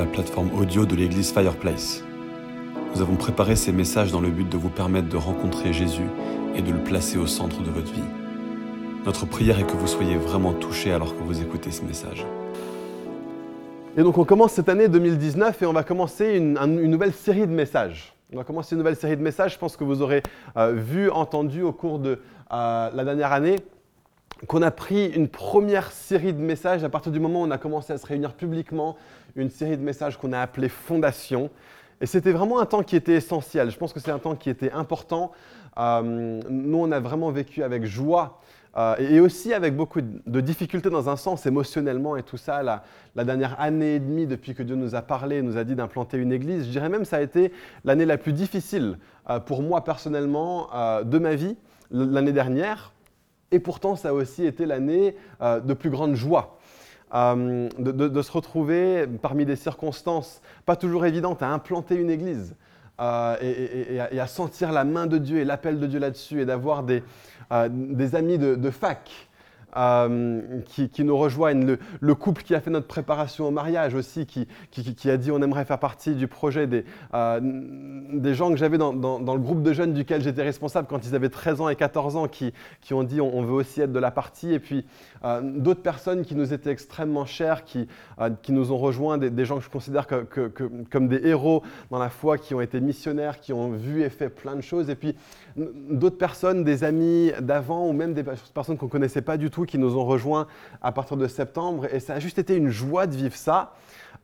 la plateforme audio de l'église Fireplace. Nous avons préparé ces messages dans le but de vous permettre de rencontrer Jésus et de le placer au centre de votre vie. Notre prière est que vous soyez vraiment touchés alors que vous écoutez ce message. Et donc on commence cette année 2019 et on va commencer une, nouvelle série de messages. On va commencer une nouvelle série de messages. Je pense que vous aurez euh, vu, entendu au cours de euh, la dernière année qu'on a pris une première série de messages à partir du moment où on a commencé à se réunir publiquement, une série de messages qu'on a appelé Fondation. Et c'était vraiment un temps qui était essentiel. Je pense que c'est un temps qui était important. Euh, nous, on a vraiment vécu avec joie euh, et aussi avec beaucoup de difficultés dans un sens émotionnellement et tout ça. La, dernière année et demie depuis que Dieu nous a parlé, nous a dit d'implanter une église, je dirais même que ça a été l'année la plus difficile euh, pour moi personnellement de ma vie, l'année dernière. Et pourtant, ça a aussi été l'année de plus grande joie. Euh, de, se retrouver parmi des circonstances pas toujours évidentes à implanter une église euh, et, à, sentir la main de Dieu et l'appel de Dieu là-dessus et d'avoir des, des, amis de, fac euh, qui, nous rejoignent, le, couple qui a fait notre préparation au mariage aussi, qui, qui a dit on aimerait faire partie du projet, des, euh, des gens que j'avais dans, dans, le groupe de jeunes duquel j'étais responsable quand ils avaient 13 ans et 14 ans, qui, ont dit on, veut aussi être de la partie, et puis euh, d'autres personnes qui nous étaient extrêmement chères, qui, nous ont rejoints, des, gens que je considère comme des héros dans la foi, qui ont été missionnaires, qui ont vu et fait plein de choses, et puis d'autres personnes, des amis d'avant, ou même des personnes qu'on ne connaissait pas du tout, qui nous ont rejoints à partir de septembre. Et ça a juste été une joie de vivre ça.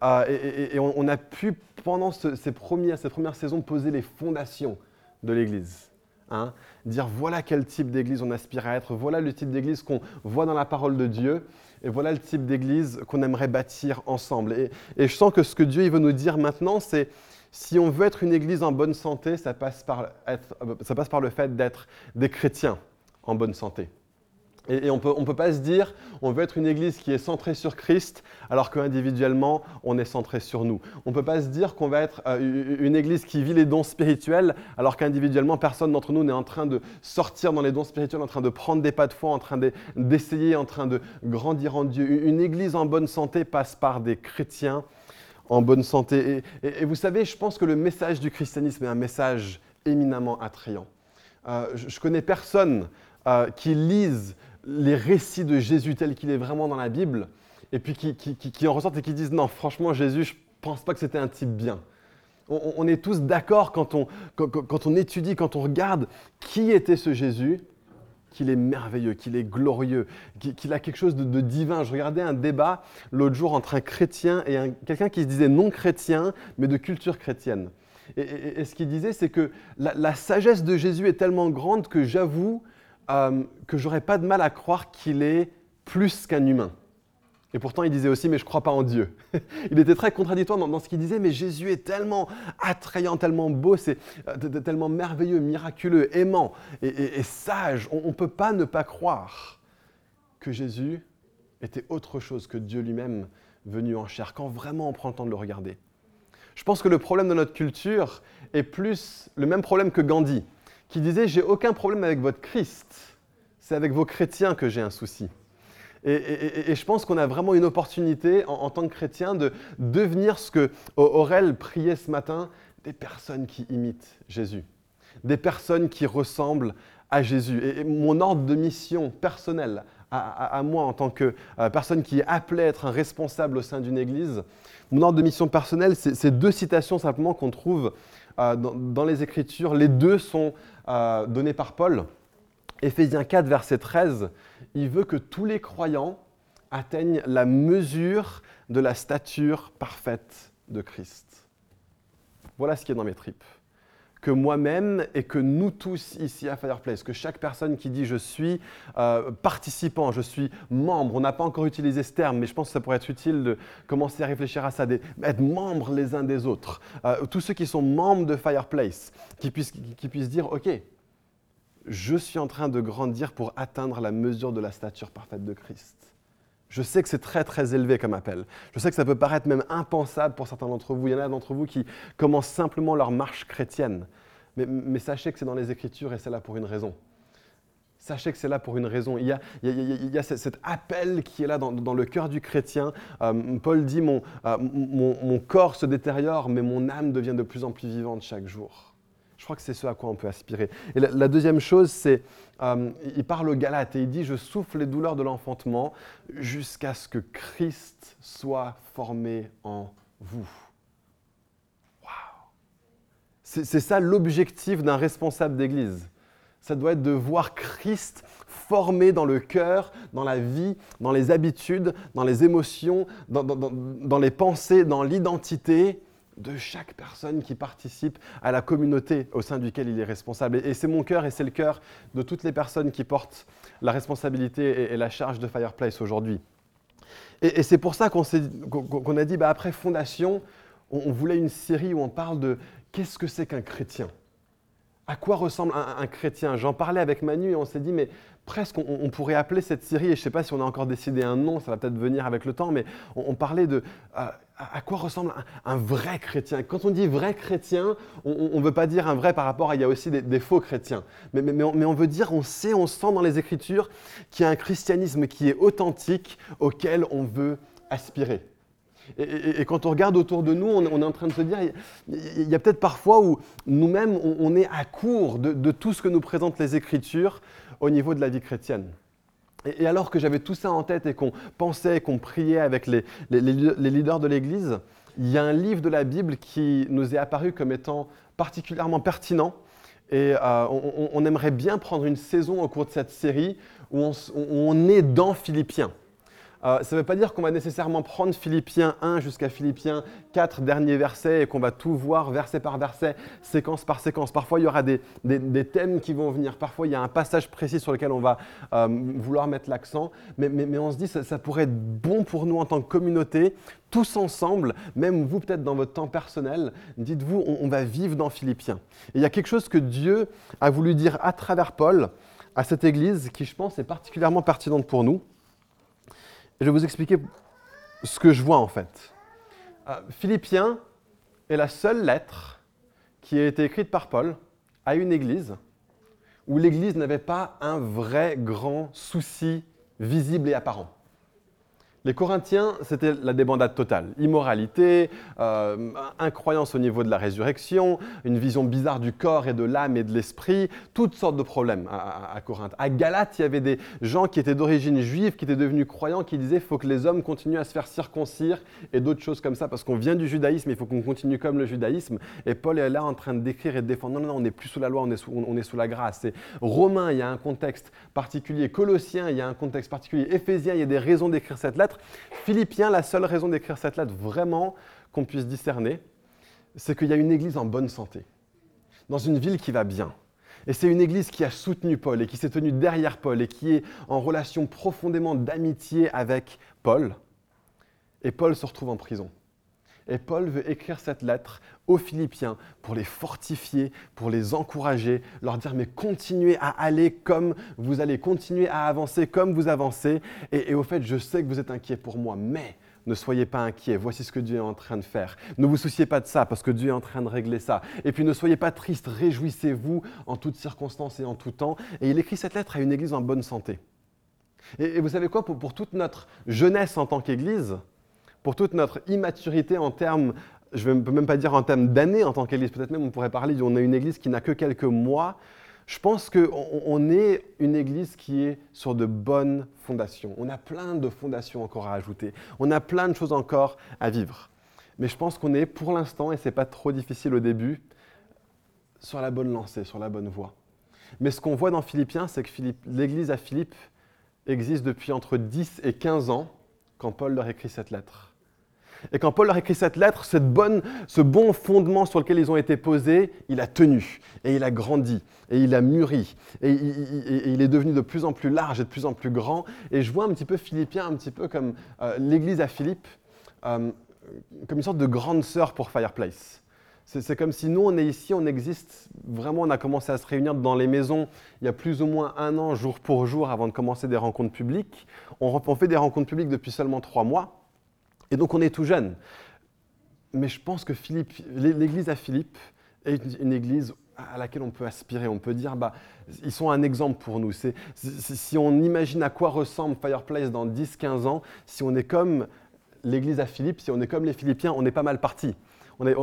Euh, et, on, a pu, pendant ces premières, cette première saison, poser les fondations de l'Église. Hein. Dire voilà quel type d'église on aspire à être, voilà le type d'église qu'on voit dans la parole de Dieu, et voilà le type d'église qu'on aimerait bâtir ensemble. Et, et, je sens que ce que Dieu il veut nous dire maintenant, c'est si on veut être une église en bonne santé, ça passe par, être, ça passe par le fait d'être des chrétiens en bonne santé. Et, on ne peut pas se dire, on veut être une église qui est centrée sur Christ, alors qu'individuellement, on est centré sur nous. On ne peut pas se dire qu'on va être euh, une église qui vit les dons spirituels, alors qu'individuellement, personne d'entre nous n'est en train de sortir dans les dons spirituels, en train de prendre des pas de foi, en train d'essayer, en train de grandir en Dieu. Une église en bonne santé passe par des chrétiens en bonne santé. Et, vous savez, je pense que le message du christianisme est un message éminemment attrayant. Euh, je, ne connais personne euh, qui lise les récits de Jésus tels qu'il est vraiment dans la Bible, et puis qui, en ressortent et qui disent non, franchement, Jésus, je pense pas que c'était un type bien. On, est tous d'accord quand on, quand, on étudie, quand on regarde qui était ce Jésus, qu'il est merveilleux, qu'il est glorieux, qu'il a quelque chose de, divin. Je regardais un débat l'autre jour entre un chrétien et quelqu'un qui se disait non chrétien, mais de culture chrétienne. Et, ce qu'il disait, c'est que la, sagesse de Jésus est tellement grande que j'avoue, euh, que j'aurais pas de mal à croire qu'il est plus qu'un humain. Et pourtant, il disait aussi, mais je ne crois pas en Dieu. il était très contradictoire dans, ce qu'il disait, mais Jésus est tellement attrayant, tellement beau, c'est euh, tellement merveilleux, miraculeux, aimant et, sage. On ne peut pas ne pas croire que Jésus était autre chose que Dieu lui-même venu en chair, quand vraiment on prend le temps de le regarder. Je pense que le problème de notre culture est plus le même problème que Gandhi qui disait J'ai aucun problème avec votre Christ, c'est avec vos chrétiens que j'ai un souci. Et, je pense qu'on a vraiment une opportunité en, tant que chrétien de devenir ce que Aurel priait ce matin des personnes qui imitent Jésus, des personnes qui ressemblent à Jésus. Et, mon ordre de mission personnelle à, moi en tant que euh, personne qui est appelée à être un responsable au sein d'une église, mon ordre de mission personnelle, c'est deux citations simplement qu'on trouve euh, dans, les Écritures. Les deux sont euh, donnés par Paul. Éphésiens 4, verset 13, il veut que tous les croyants atteignent la mesure de la stature parfaite de Christ. Voilà ce qui est dans mes tripes que moi-même et que nous tous ici à Fireplace, que chaque personne qui dit je suis euh, participant, je suis membre, on n'a pas encore utilisé ce terme, mais je pense que ça pourrait être utile de commencer à réfléchir à ça, d'être membres les uns des autres. Euh, tous ceux qui sont membres de Fireplace, qui puissent, qui puissent dire, OK, je suis en train de grandir pour atteindre la mesure de la stature parfaite de Christ. Je sais que c'est très très élevé comme appel. Je sais que ça peut paraître même impensable pour certains d'entre vous. Il y en a d'entre vous qui commencent simplement leur marche chrétienne. Mais, sachez que c'est dans les Écritures et c'est là pour une raison. sachez que c'est là pour une raison. Il y a, il cet appel qui est là dans, le cœur du chrétien. Euh, Paul dit, mon, euh, mon, corps se détériore, mais mon âme devient de plus en plus vivante chaque jour. Je crois que c'est ce à quoi on peut aspirer. Et la, deuxième chose, c'est, euh, il parle aux Galates et il dit, je souffle les douleurs de l'enfantement jusqu'à ce que Christ soit formé en vous. C'est ça l'objectif d'un responsable d'église. Ça doit être de voir Christ formé dans le cœur, dans la vie, dans les habitudes, dans les émotions, dans, les pensées, dans l'identité de chaque personne qui participe à la communauté au sein duquel il est responsable. Et, c'est mon cœur et c'est le cœur de toutes les personnes qui portent la responsabilité et, la charge de Fireplace aujourd'hui. Et, c'est pour ça qu'on a dit, bah, après Fondation, on, voulait une série où on parle de qu'est-ce que c'est qu'un chrétien? À quoi ressemble un, chrétien? J'en parlais avec Manu et on s'est dit, mais presque on, pourrait appeler cette série, et je ne sais pas si on a encore décidé un nom, ça va peut-être venir avec le temps, mais on, parlait de euh, à quoi ressemble un, vrai chrétien? Quand on dit vrai chrétien, on ne veut pas dire un vrai par rapport à, il y a aussi des, faux chrétiens, mais, on, veut dire, on sait, on sent dans les Écritures qu'il y a un christianisme qui est authentique, auquel on veut aspirer. Et, quand on regarde autour de nous, on, est en train de se dire, il y a, peut-être parfois où nous-mêmes, on, est à court de, tout ce que nous présentent les Écritures au niveau de la vie chrétienne. Et, alors que j'avais tout ça en tête et qu'on pensait, qu'on priait avec les, leaders de l'Église, il y a un livre de la Bible qui nous est apparu comme étant particulièrement pertinent. Et euh, on, aimerait bien prendre une saison au cours de cette série où on est dans Philippiens. Euh, ça ne veut pas dire qu'on va nécessairement prendre Philippiens 1 jusqu'à Philippiens 4 derniers versets et qu'on va tout voir verset par verset, séquence par séquence. Parfois, il y aura des, thèmes qui vont venir. Parfois, il y a un passage précis sur lequel on va euh, vouloir mettre l'accent. Mais, on se dit que ça, pourrait être bon pour nous en tant que communauté, tous ensemble, même vous peut-être dans votre temps personnel, dites-vous, on, va vivre dans Philippiens. Il y a quelque chose que Dieu a voulu dire à travers Paul à cette Église qui, je pense, est particulièrement pertinente pour nous. Je vais vous expliquer ce que je vois en fait. Euh, Philippiens est la seule lettre qui a été écrite par Paul à une église où l'église n'avait pas un vrai grand souci visible et apparent. Les Corinthiens, c'était la débandade totale. Immoralité, euh, incroyance au niveau de la résurrection, une vision bizarre du corps et de l'âme et de l'esprit, toutes sortes de problèmes à, Corinthe. À Galate, il y avait des gens qui étaient d'origine juive, qui étaient devenus croyants, qui disaient faut que les hommes continuent à se faire circoncire et d'autres choses comme ça, parce qu'on vient du judaïsme, il faut qu'on continue comme le judaïsme. Et Paul est là en train de décrire et de défendre. Non, non, non, on n'est plus sous la loi, on est sous, la grâce. C'est Romain, il y a un contexte particulier. Colossiens, il y a un contexte particulier. Éphésiens, il y a des raisons d'écrire cette lettre. Philippiens, la seule raison d'écrire cette lettre vraiment qu'on puisse discerner, c'est qu'il y a une église en bonne santé, dans une ville qui va bien. Et c'est une église qui a soutenu Paul et qui s'est tenue derrière Paul et qui est en relation profondément d'amitié avec Paul. Et Paul se retrouve en prison. Et Paul veut écrire cette lettre aux Philippiens pour les fortifier, pour les encourager, leur dire mais continuez à aller comme vous allez, continuer à avancer comme vous avancez. Et, au fait, je sais que vous êtes inquiets pour moi, mais ne soyez pas inquiets, voici ce que Dieu est en train de faire. Ne vous souciez pas de ça parce que Dieu est en train de régler ça. Et puis ne soyez pas tristes, réjouissez-vous en toutes circonstances et en tout temps. Et il écrit cette lettre à une église en bonne santé. Et, vous savez quoi, pour toute notre jeunesse en tant qu'église, pour toute notre immaturité en termes, je ne peux même pas dire en termes d'années en tant qu'Église, peut-être même on pourrait parler on a une Église qui n'a que quelques mois. Je pense qu'on est une Église qui est sur de bonnes fondations. On a plein de fondations encore à ajouter. On a plein de choses encore à vivre. Mais je pense qu'on est pour l'instant, et ce n'est pas trop difficile au début, sur la bonne lancée, sur la bonne voie. Mais ce qu'on voit dans Philippiens, c'est que l'Église à Philippe existe depuis entre 10 et 15 ans quand Paul leur écrit cette lettre. Et quand Paul leur écrit cette lettre, cette bonne, ce bon fondement sur lequel ils ont été posés, il a tenu, et il a grandi, et il a mûri, et il, est devenu de plus en plus large et de plus en plus grand. Et je vois un petit peu Philippiens, un petit peu comme euh, l'église à Philippe, euh, comme une sorte de grande sœur pour Fireplace. C'est comme si nous, on est ici, on existe vraiment, on a commencé à se réunir dans les maisons il y a plus ou moins un an, jour pour jour, avant de commencer des rencontres publiques. On, on fait des rencontres publiques depuis seulement trois mois. Et donc on est tout jeune. Mais je pense que l'église à Philippe est une église à laquelle on peut aspirer. On peut dire, bah, ils sont un exemple pour nous. si on imagine à quoi ressemble Fireplace dans 10-15 ans, si on est comme l'église à Philippe, si on est comme les Philippiens, on est pas mal parti.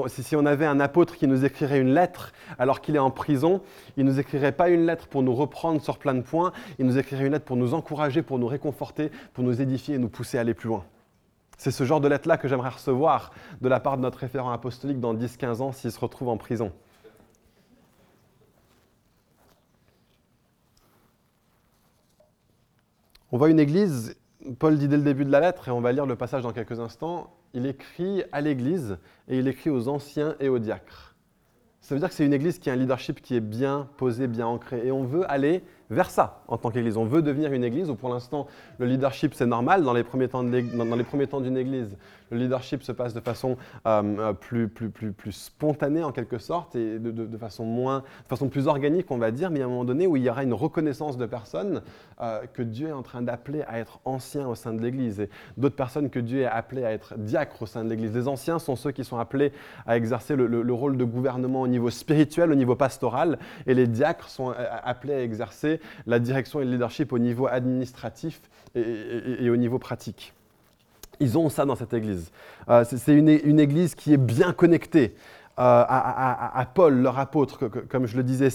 si on avait un apôtre qui nous écrirait une lettre alors qu'il est en prison, il ne nous écrirait pas une lettre pour nous reprendre sur plein de points, il nous écrirait une lettre pour nous encourager, pour nous réconforter, pour nous édifier et nous pousser à aller plus loin. C'est ce genre de lettre-là que j'aimerais recevoir de la part de notre référent apostolique dans 10-15 ans s'il se retrouve en prison. On voit une église, Paul dit dès le début de la lettre, et on va lire le passage dans quelques instants, il écrit à l'église et il écrit aux anciens et aux diacres. Ça veut dire que c'est une église qui a un leadership qui est bien posé, bien ancré. Et on veut aller vers ça en tant qu'Église. On veut devenir une Église où pour l'instant le leadership c'est normal dans les premiers temps d'une Église. Le leadership se passe de façon euh, euh, plus, plus, plus, plus, spontanée en quelque sorte et de, façon plus organique on va dire, mais à un moment donné où il y aura une reconnaissance de personnes euh, que Dieu est en train d'appeler à être anciens au sein de l'Église et d'autres personnes que Dieu est appelé à être diacres au sein de l'Église. Les anciens sont ceux qui sont appelés à exercer le, le rôle de gouvernement au niveau spirituel, au niveau pastoral et les diacres sont appelés à exercer la direction et le leadership au niveau administratif et, au niveau pratique. Ils ont ça dans cette église. Euh, c'est une, église qui est bien connectée. Euh, à, Paul, leur apôtre, comme je le disais.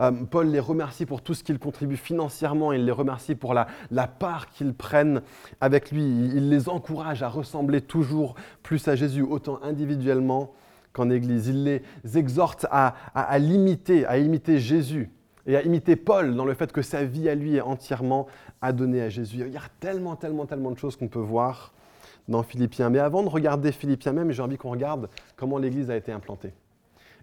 Euh, Paul les remercie pour tout ce qu'ils contribuent financièrement, il les remercie pour la, part qu'ils prennent avec lui. Il les encourage à ressembler toujours plus à Jésus, autant individuellement qu'en Église. Il les exhorte à, à l'imiter, à imiter Jésus et à imiter Paul dans le fait que sa vie à lui est entièrement adonnée à Jésus. Il y a tellement, tellement, tellement de choses qu'on peut voir dans Philippiens. Mais avant de regarder Philippiens même, j'ai envie qu'on regarde comment l'Église a été implantée.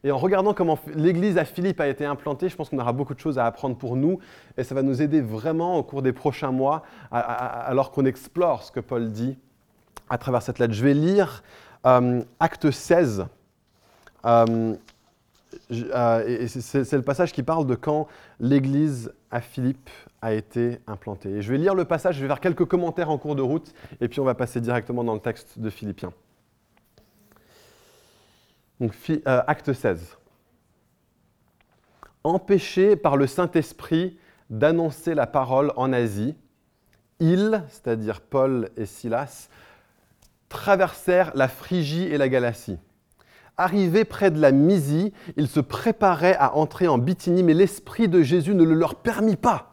Et en regardant comment l'Église à Philippe a été implantée, je pense qu'on aura beaucoup de choses à apprendre pour nous et ça va nous aider vraiment au cours des prochains mois alors qu'on explore ce que Paul dit à travers cette lettre. Je vais lire euh, Acte 16. Euh, c'est le passage qui parle de quand l'église à Philippe a été implantée. je vais lire le passage, je vais faire quelques commentaires en cours de route, et puis on va passer directement dans le texte de Philippiens. Donc, euh, acte 16. Empêchés par le Saint-Esprit d'annoncer la parole en Asie, ils, c'est-à-dire Paul et Silas, traversèrent la Phrygie et la Galatie Arrivés près de la Mysie, ils se préparaient à entrer en Bithynie, mais l'Esprit de Jésus ne le leur permit pas.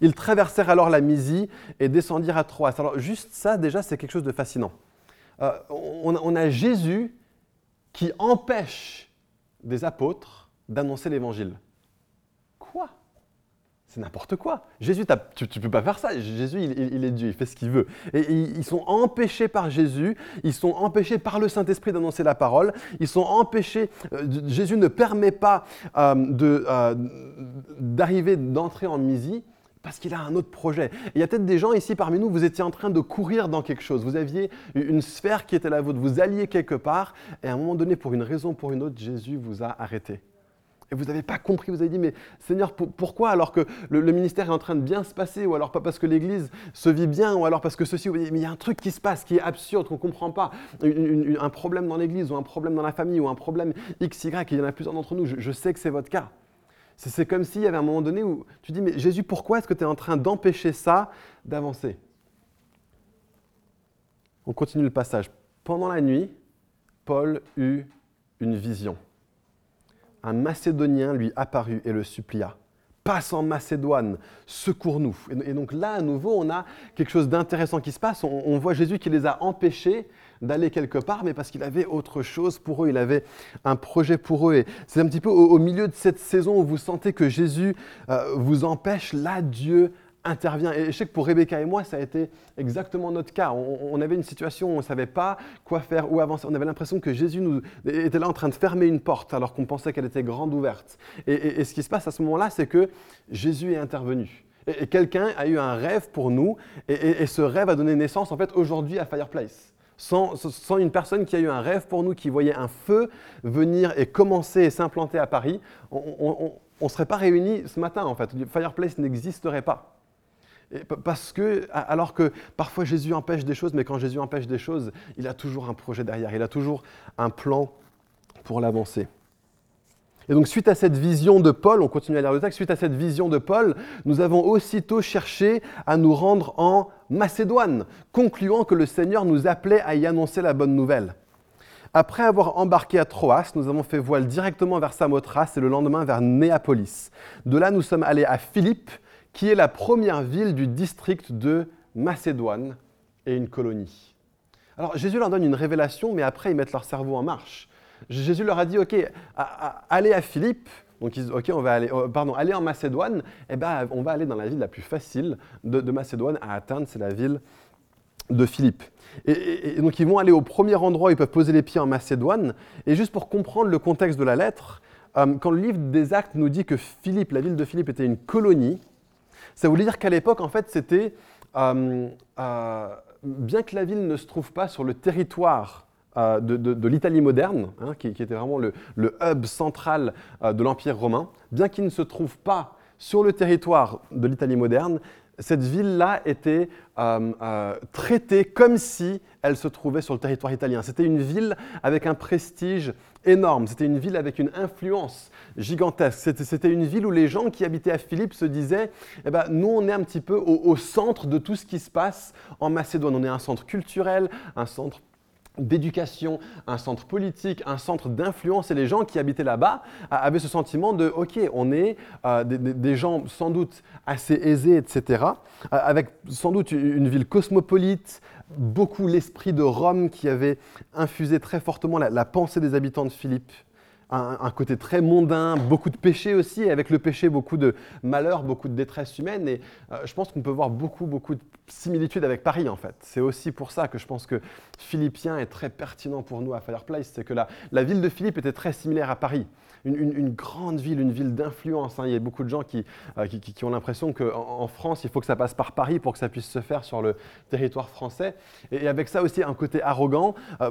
Ils traversèrent alors la Mysie et descendirent à Troas. Alors juste ça, déjà, c'est quelque chose de fascinant. Euh, on, a Jésus qui empêche des apôtres d'annoncer l'Évangile. Quoi? C'est n'importe quoi. Jésus, tu ne peux pas faire ça. Jésus, il, est Dieu, il fait ce qu'il veut. Et, ils sont empêchés par Jésus, ils sont empêchés par le Saint-Esprit d'annoncer la parole, ils sont empêchés, euh, Jésus ne permet pas euh, d'arriver, d'entrer en Mysie parce qu'il a un autre projet. il y a peut-être des gens ici parmi nous, vous étiez en train de courir dans quelque chose, vous aviez une sphère qui était la vôtre, vous alliez quelque part, et à un moment donné, pour une raison ou pour une autre, Jésus vous a arrêté. Et vous n'avez pas compris, vous avez dit, mais Seigneur, pourquoi alors que le, ministère est en train de bien se passer, ou alors pas parce que l'Église se vit bien, ou alors parce que ceci, mais il y a un truc qui se passe qui est absurde, qu'on ne comprend pas, un problème dans l'Église, ou un problème dans la famille, ou un problème X, Y, il y en a plusieurs d'entre nous, je, sais que c'est votre cas. C'est comme s'il y avait un moment donné où tu dis, mais Jésus, pourquoi est-ce que tu es en train d'empêcher ça d'avancer? On continue le passage. Pendant la nuit, Paul eut une vision un Macédonien lui apparut et le supplia. Passe en Macédoine, secours-nous. Et donc là, à nouveau, on a quelque chose d'intéressant qui se passe. On, voit Jésus qui les a empêchés d'aller quelque part, mais parce qu'il avait autre chose pour eux, il avait un projet pour eux. Et c'est un petit peu au, milieu de cette saison où vous sentez que Jésus euh, vous empêche, là, Dieu intervient. Et je sais que pour Rebecca et moi, ça a été exactement notre cas. On, avait une situation où on ne savait pas quoi faire, où avancer. On avait l'impression que Jésus nous, était là en train de fermer une porte alors qu'on pensait qu'elle était grande ouverte. Et, ce qui se passe à ce moment-là, c'est que Jésus est intervenu. Et, quelqu'un a eu un rêve pour nous, et, ce rêve a donné naissance en fait aujourd'hui à Fireplace. Sans, une personne qui a eu un rêve pour nous, qui voyait un feu venir et commencer et s'implanter à Paris, on ne serait pas réunis ce matin en fait. Fireplace n'existerait pas parce que, alors que parfois Jésus empêche des choses, mais quand Jésus empêche des choses, il a toujours un projet derrière, il a toujours un plan pour l'avancer. Et donc suite à cette vision de Paul, on continue à lire le texte, suite à cette vision de Paul, nous avons aussitôt cherché à nous rendre en Macédoine, concluant que le Seigneur nous appelait à y annoncer la bonne nouvelle. Après avoir embarqué à Troas, nous avons fait voile directement vers Samothrace et le lendemain vers Néapolis. De là, nous sommes allés à Philippe, qui est la première ville du district de Macédoine et une colonie. Alors Jésus leur donne une révélation, mais après ils mettent leur cerveau en marche. Jésus leur a dit, OK, allez à Philippe, donc ils disent, OK, on va aller, oh, pardon, aller en Macédoine, eh ben, on va aller dans la ville la plus facile de, Macédoine à atteindre, c'est la ville de Philippe. Et, donc ils vont aller au premier endroit où ils peuvent poser les pieds en Macédoine. Et juste pour comprendre le contexte de la lettre, euh, quand le livre des Actes nous dit que Philippe, la ville de Philippe était une colonie, ça voulait dire qu'à l'époque, en fait, c'était, euh, euh, bien que la ville ne se trouve pas sur le territoire euh, de, l'Italie moderne, hein, qui, était vraiment le, hub central euh, de l'Empire romain, bien qu'il ne se trouve pas sur le territoire de l'Italie moderne, cette ville-là était euh, traitée comme si elle se trouvait sur le territoire italien. C'était une ville avec un prestige énorme, c'était une ville avec une influence gigantesque, c'était une ville où les gens qui habitaient à Philippe se disaient, eh ben, nous on est un petit peu au, au centre de tout ce qui se passe en Macédoine, on est un centre culturel, un centre d'éducation, un centre politique, un centre d'influence, et les gens qui habitaient là-bas avaient ce sentiment de, OK, on est euh, des, gens sans doute assez aisés, etc., euh, avec sans doute une ville cosmopolite, beaucoup l'esprit de Rome qui avait infusé très fortement la pensée des habitants de Philippe un, côté très mondain, beaucoup de péché aussi, et avec le péché, beaucoup de malheur, beaucoup de détresse humaine. Et euh, je pense qu'on peut voir beaucoup, beaucoup de similitudes avec Paris, en fait. C'est aussi pour ça que je pense que Philippien est très pertinent pour nous à Fireplace. C'est que la, la ville de Philippe était très similaire à Paris une, grande ville, une ville d'influence. Hein. Il y a beaucoup de gens qui, euh, ont l'impression qu'en en France, il faut que ça passe par Paris pour que ça puisse se faire sur le territoire français. Et, avec ça aussi un côté arrogant, euh,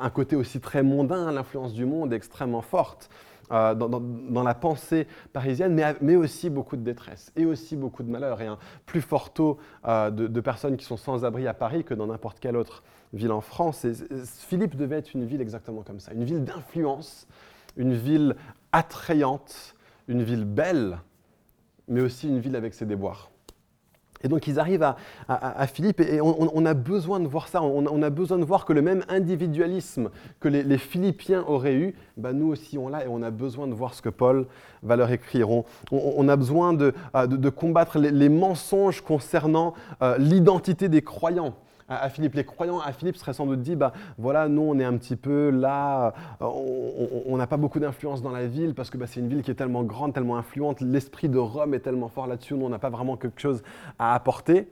un côté aussi très mondain, l'influence du monde est extrêmement forte. Euh, dans, la pensée parisienne, mais, aussi beaucoup de détresse et aussi beaucoup de malheur et un plus fort taux de, personnes qui sont sans abri à Paris que dans n'importe quelle autre ville en France. Philippe devait être une ville exactement comme ça, une ville d'influence, une ville attrayante, une ville belle, mais aussi une ville avec ses déboires. Et donc ils arrivent à, Philippe et on, a besoin de voir ça, on, a besoin de voir que le même individualisme que les, Philippiens auraient eu, bah nous aussi on l'a et on a besoin de voir ce que Paul va leur écrire. On, a besoin de, combattre les, mensonges concernant euh, l'identité des croyants à, Philippe. Les croyants à Philippe seraient sans doute dit, bah voilà, nous on est un petit peu là, euh, on n'a pas beaucoup d'influence dans la ville parce que bah, c'est une ville qui est tellement grande, tellement influente, l'esprit de Rome est tellement fort là-dessus, nous on n'a pas vraiment quelque chose à apporter.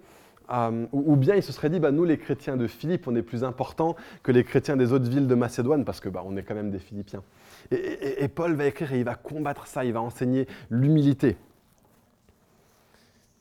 Euh, ou, bien il se serait dit, bah, nous les chrétiens de Philippe, on est plus importants que les chrétiens des autres villes de Macédoine parce que on est quand même des Philippiens. et Paul va écrire et il va combattre ça, il va enseigner l'humilité.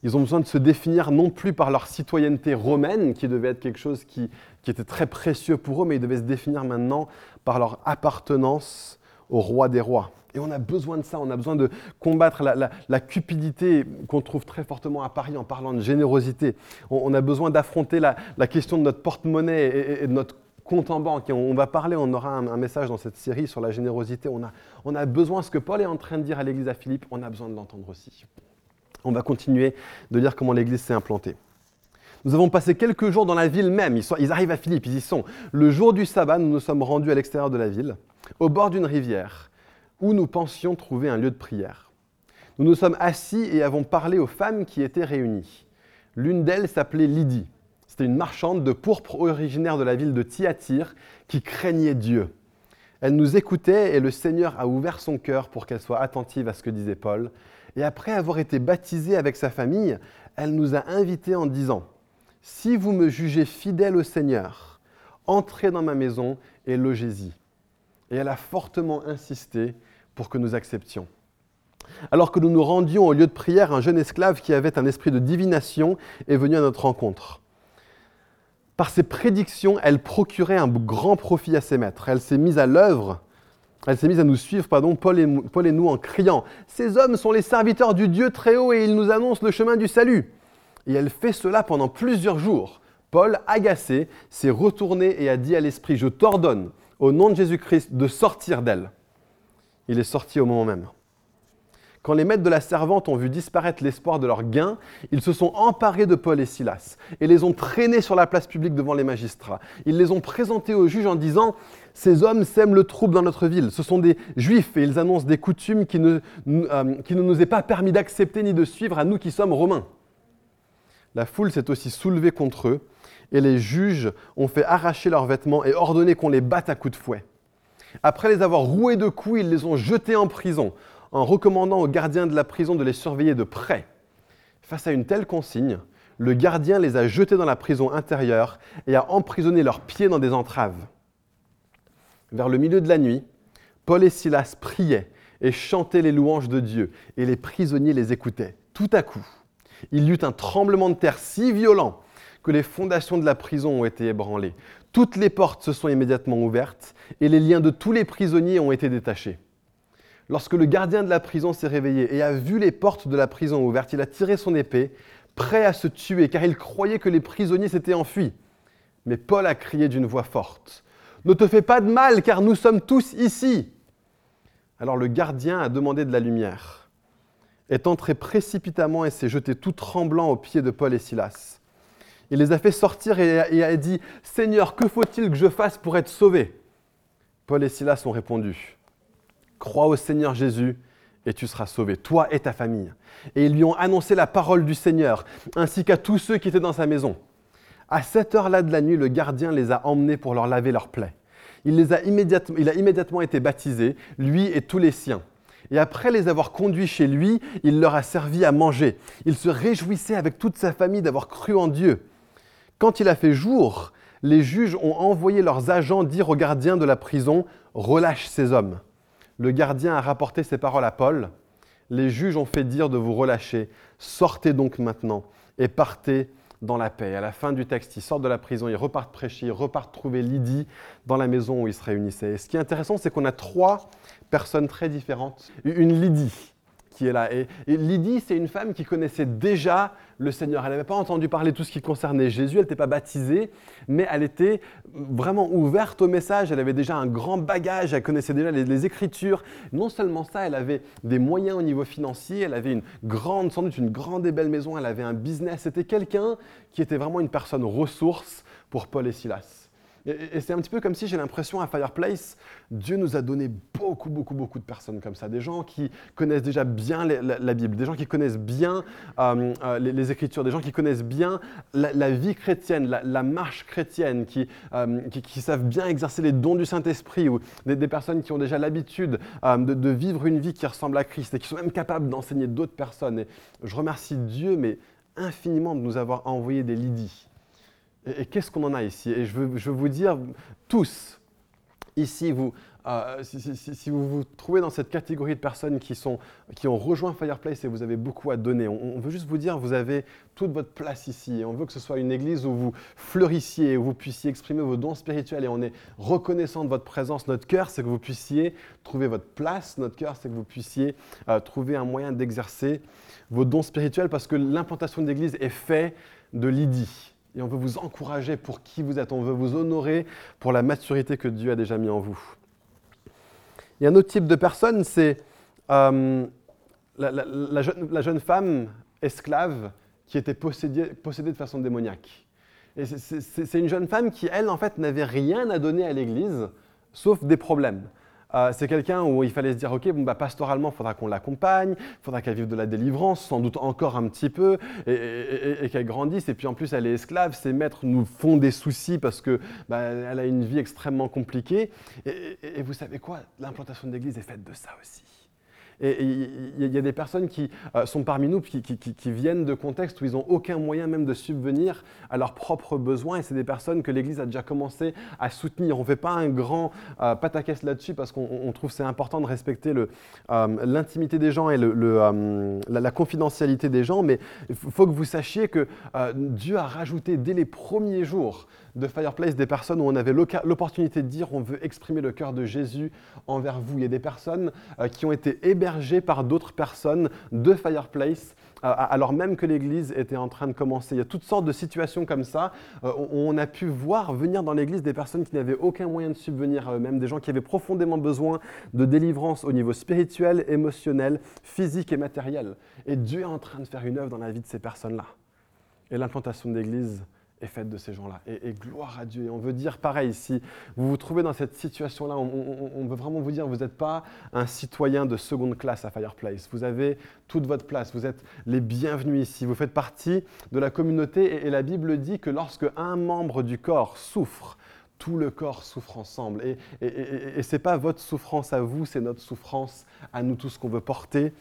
Ils ont besoin de se définir non plus par leur citoyenneté romaine, qui devait être quelque chose qui, était très précieux pour eux, mais ils devaient se définir maintenant par leur appartenance au roi des rois. Et on a besoin de ça, on a besoin de combattre la, cupidité qu'on trouve très fortement à Paris en parlant de générosité. On, a besoin d'affronter la, question de notre porte-monnaie et, de notre compte en banque. Et on, va parler, on aura un, message dans cette série sur la générosité. On a, on a besoin, ce que Paul est en train de dire à l'église à Philippe, on a besoin de l'entendre aussi. On va continuer de lire comment l'Église s'est implantée. Nous avons passé quelques jours dans la ville même. Ils, arrivent à Philippe, ils y sont. Le jour du sabbat, nous nous sommes rendus à l'extérieur de la ville, au bord d'une rivière, où nous pensions trouver un lieu de prière. Nous nous sommes assis et avons parlé aux femmes qui étaient réunies. L'une d'elles s'appelait Lydie. C'était une marchande de pourpre originaire de la ville de Thyatire qui craignait Dieu. Elle nous écoutait et le Seigneur a ouvert son cœur pour qu'elle soit attentive à ce que disait Paul. Et après avoir été baptisée avec sa famille, elle nous a invités en disant, Si vous me jugez fidèle au Seigneur, entrez dans ma maison et logez-y. Et elle a fortement insisté pour que nous acceptions. Alors que nous nous rendions au lieu de prière, un jeune esclave qui avait un esprit de divination est venu à notre rencontre. Par ses prédictions, elle procurait un grand profit à ses maîtres. Elle s'est mise à l'œuvre elle s'est mise à nous suivre, pardon, Paul et, Paul et nous, en criant Ces hommes sont les serviteurs du Dieu très haut et ils nous annoncent le chemin du salut. Et elle fait cela pendant plusieurs jours. Paul, agacé, s'est retourné et a dit à l'esprit Je t'ordonne, au nom de Jésus-Christ, de sortir d'elle. il est sorti au moment même. Quand les maîtres de la servante ont vu disparaître l'espoir de leur gain, ils se sont emparés de Paul et Silas et les ont traînés sur la place publique devant les magistrats. Ils les ont présentés aux juges en disant Ces hommes sèment le trouble dans notre ville. Ce sont des juifs et ils annoncent des coutumes qui ne, euh, nous est pas permis d'accepter ni de suivre à nous qui sommes romains. La foule s'est aussi soulevée contre eux et les juges ont fait arracher leurs vêtements et ordonné qu'on les batte à coups de fouet. Après les avoir roués de coups, ils les ont jetés en prison en recommandant au gardien de la prison de les surveiller de près. Face à une telle consigne, le gardien les a jetés dans la prison intérieure et a emprisonné leurs pieds dans des entraves. Vers le milieu de la nuit, Paul et Silas priaient et chantaient les louanges de Dieu, et les prisonniers les écoutaient. Tout à coup, il y eut un tremblement de terre si violent que les fondations de la prison ont été ébranlées. Toutes les portes se sont immédiatement ouvertes, et les liens de tous les prisonniers ont été détachés. Lorsque le gardien de la prison s'est réveillé et a vu les portes de la prison ouvertes, il a tiré son épée, prêt à se tuer, car il croyait que les prisonniers s'étaient enfuis. Mais Paul a crié d'une voix forte, Ne te fais pas de mal, car nous sommes tous ici. Alors le gardien a demandé de la lumière, est entré précipitamment et s'est jeté tout tremblant aux pieds de Paul et Silas. Il les a fait sortir et a dit, Seigneur, que faut-il que je fasse pour être sauvé? Paul et Silas ont répondu, Crois au Seigneur Jésus et tu seras sauvé, toi et ta famille. Et ils lui ont annoncé la parole du Seigneur, ainsi qu'à tous ceux qui étaient dans sa maison. À cette heure-là de la nuit, le gardien les a emmenés pour leur laver leurs plaies. Il, les a immédiatement, il a immédiatement été baptisé, lui et tous les siens. Et après les avoir conduits chez lui, il leur a servi à manger. Il se réjouissait avec toute sa famille d'avoir cru en Dieu. Quand il a fait jour, les juges ont envoyé leurs agents dire au gardien de la prison, relâche ces hommes. Le gardien a rapporté ces paroles à Paul. Les juges ont fait dire de vous relâcher. Sortez donc maintenant et partez dans la paix. À la fin du texte, ils sortent de la prison, ils repartent prêcher, ils repartent trouver Lydie dans la maison où ils se réunissaient. Et ce qui est intéressant, c'est qu'on a trois personnes très différentes. Une Lydie est là. Et, Lydie, c'est une femme qui connaissait déjà le Seigneur. Elle n'avait pas entendu parler de tout ce qui concernait Jésus, elle n'était pas baptisée, mais elle était vraiment ouverte au message. Elle avait déjà un grand bagage, elle connaissait déjà les, Écritures. Non seulement ça, elle avait des moyens au niveau financier, elle avait une grande, sans doute une grande et belle maison, elle avait un business. C'était quelqu'un qui était vraiment une personne ressource pour Paul et Silas. Et, c'est un petit peu comme si j'ai l'impression à Fireplace, Dieu nous a donné beaucoup, beaucoup, beaucoup de personnes comme ça. Des gens qui connaissent déjà bien la, Bible, des gens qui connaissent bien euh, euh, les, Écritures, des gens qui connaissent bien la, vie chrétienne, la, marche chrétienne, euh, qui, savent bien exercer les dons du Saint-Esprit, ou des, personnes qui ont déjà l'habitude de, de, vivre une vie qui ressemble à Christ et qui sont même capables d'enseigner d'autres personnes. Et je remercie Dieu, mais infiniment de nous avoir envoyé des Lydie et, qu'est-ce qu'on en a ici? Et je veux, je veux, vous dire, tous, ici, vous, euh, si, vous vous trouvez dans cette catégorie de personnes qui, sont, qui ont rejoint Fireplace et vous avez beaucoup à donner, on, veut juste vous dire, vous avez toute votre place ici. On veut que ce soit une église où vous fleurissiez, où vous puissiez exprimer vos dons spirituels. Et on est reconnaissant de votre présence. Notre cœur, c'est que vous puissiez trouver votre place. Notre cœur, c'est que vous puissiez euh, trouver un moyen d'exercer vos dons spirituels parce que l'implantation d'église est faite de Lydie et on veut vous encourager pour qui vous êtes. On veut vous honorer pour la maturité que Dieu a déjà mis en vous. Il y a un autre type de personne, c'est euh, la, jeune, femme esclave qui était possédée, possédée de façon démoniaque. c'est une jeune femme qui, elle, en fait, n'avait rien à donner à l'Église, sauf des problèmes. Euh, c'est quelqu'un où il fallait se dire, ok, bon, bah, pastoralement, il faudra qu'on l'accompagne, il faudra qu'elle vive de la délivrance, sans doute encore un petit peu, et, qu'elle grandisse. Et puis en plus, elle est esclave, ses maîtres nous font des soucis parce qu'elle bah, a une vie extrêmement compliquée. Et, vous savez quoi? L'implantation de l'Église est faite de ça aussi. Et il y, a des personnes qui euh, sont parmi nous, qui, viennent de contextes où ils n'ont aucun moyen même de subvenir à leurs propres besoins. Et c'est des personnes que l'Église a déjà commencé à soutenir. On ne fait pas un grand euh, pataquès là-dessus parce qu'on trouve c'est important de respecter euh, l'intimité des gens et le, la, confidentialité des gens. Mais il faut que vous sachiez que Dieu a rajouté dès les premiers jours de Fireplace des personnes où on avait l'opportunité de dire on veut exprimer le cœur de Jésus envers vous. Il y a des personnes euh, qui ont été hébergées par d'autres personnes de Fireplace euh, alors même que l'Église était en train de commencer. Il y a toutes sortes de situations comme ça. Euh, on a pu voir venir dans l'Église des personnes qui n'avaient aucun moyen de subvenir à eux-mêmes, des gens qui avaient profondément besoin de délivrance au niveau spirituel, émotionnel, physique et matériel. Et Dieu est en train de faire une œuvre dans la vie de ces personnes-là. Et l'implantation de l'Église est faite de ces gens-là. Et, gloire à Dieu. Et on veut dire pareil, si vous vous trouvez dans cette situation-là, on, veut vraiment vous dire, vous n'êtes pas un citoyen de seconde classe à Fireplace. Vous avez toute votre place. Vous êtes les bienvenus ici. Vous faites partie de la communauté. et la Bible dit que lorsque un membre du corps souffre, tout le corps souffre ensemble. Et, ce n'est pas votre souffrance à vous, c'est notre souffrance à nous tous qu'on veut porter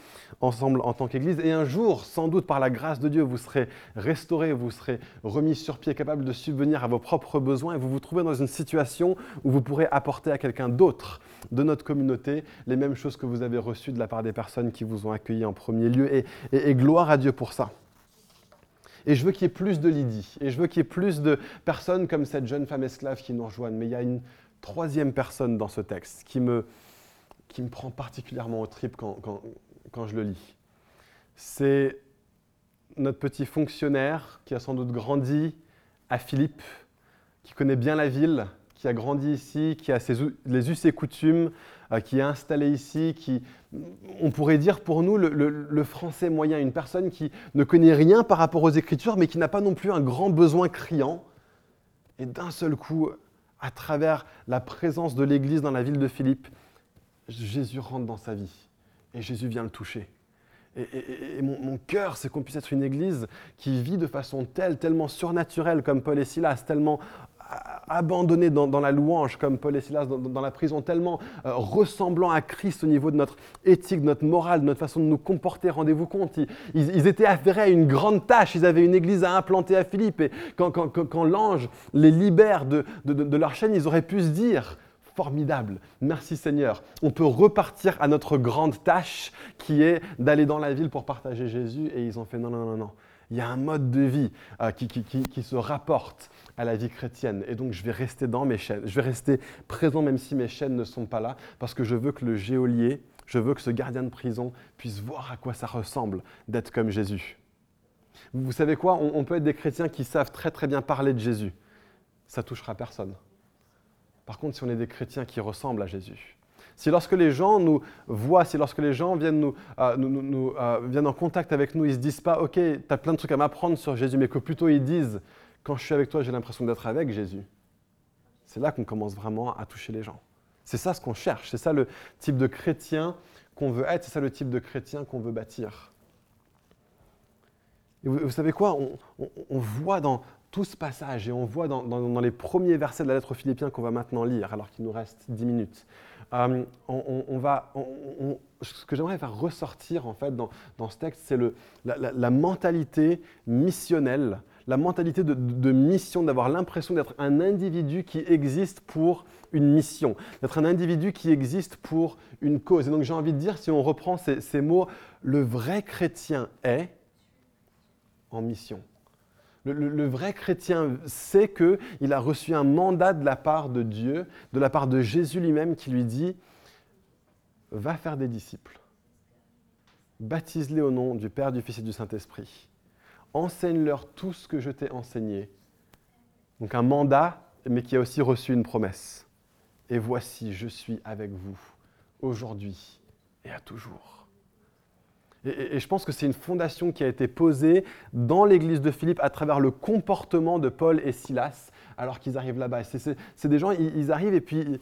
ensemble en tant qu'Église. Et un jour, sans doute par la grâce de Dieu, vous serez restauré, vous serez remis sur pied, capable de subvenir à vos propres besoins, et vous vous trouvez dans une situation où vous pourrez apporter à quelqu'un d'autre de notre communauté les mêmes choses que vous avez reçues de la part des personnes qui vous ont accueilli en premier lieu. et gloire à Dieu pour ça. Et je veux qu'il y ait plus de Lydie. Et je veux qu'il y ait plus de personnes comme cette jeune femme esclave qui nous rejoignent. Mais il y a une troisième personne dans ce texte qui me, qui me prend particulièrement au trip quand, quand, quand je le lis. C'est notre petit fonctionnaire qui a sans doute grandi à Philippe, qui connaît bien la ville, qui a grandi ici, qui a ses, les us et coutumes, euh, qui est installé ici, qui, on pourrait dire pour nous, le, français moyen, une personne qui ne connaît rien par rapport aux Écritures, mais qui n'a pas non plus un grand besoin criant. Et d'un seul coup, à travers la présence de l'Église dans la ville de Philippe, Jésus rentre dans sa vie et Jésus vient le toucher. Et, mon, mon cœur, c'est qu'on puisse être une église qui vit de façon telle, tellement surnaturelle comme Paul et Silas, tellement abandonnés dans, la louange, comme Paul et Silas dans, la prison, tellement euh, ressemblant à Christ au niveau de notre éthique, de notre morale, de notre façon de nous comporter. Rendez-vous compte, ils, étaient affairés à une grande tâche. Ils avaient une église à implanter à Philippe. Et quand, quand, l'ange les libère de, de leur chaîne, ils auraient pu se dire formidable. Merci Seigneur. On peut repartir à notre grande tâche qui est d'aller dans la ville pour partager Jésus. Et ils ont fait non, non, non, non. Il y a un mode de vie euh, qui, qui, qui, se rapporte à la vie chrétienne. Et donc, je vais rester dans mes chaînes. Je vais rester présent même si mes chaînes ne sont pas là, parce que je veux que le géolier, je veux que ce gardien de prison puisse voir à quoi ça ressemble d'être comme Jésus. Vous savez quoi? On, on peut être des chrétiens qui savent très très bien parler de Jésus. Ça touchera personne. Par contre, si on est des chrétiens qui ressemblent à Jésus, si lorsque les gens nous voient, si lorsque les gens viennent, nous, euh, euh, viennent en contact avec nous, ils ne se disent pas, OK, tu as plein de trucs à m'apprendre sur Jésus, mais que plutôt ils disent, quand je suis avec toi, j'ai l'impression d'être avec Jésus. C'est là qu'on commence vraiment à toucher les gens. C'est ça ce qu'on cherche, c'est ça le type de chrétien qu'on veut être, c'est ça le type de chrétien qu'on veut bâtir. Et vous, savez quoi on, voit dans tout ce passage et on voit dans, dans les premiers versets de la lettre aux Philippiens qu'on va maintenant lire, alors qu'il nous reste dix minutes, euh, ce que j'aimerais faire ressortir en fait dans, ce texte, c'est la, mentalité missionnelle, la mentalité de, mission, d'avoir l'impression d'être un individu qui existe pour une mission, d'être un individu qui existe pour une cause. Et donc j'ai envie de dire, si on reprend ces mots, le vrai chrétien est en mission. Le, vrai chrétien sait qu'il a reçu un mandat de la part de Dieu, de la part de Jésus lui-même qui lui dit, va faire des disciples, baptise-les au nom du Père, du Fils et du Saint-Esprit, enseigne-leur tout ce que je t'ai enseigné. Donc un mandat, mais qui a aussi reçu une promesse. Et voici, je suis avec vous aujourd'hui et à toujours. Et, je pense que c'est une fondation qui a été posée dans l'église de Philippe à travers le comportement de Paul et Silas alors qu'ils arrivent là-bas. C'est des gens, ils, arrivent et puis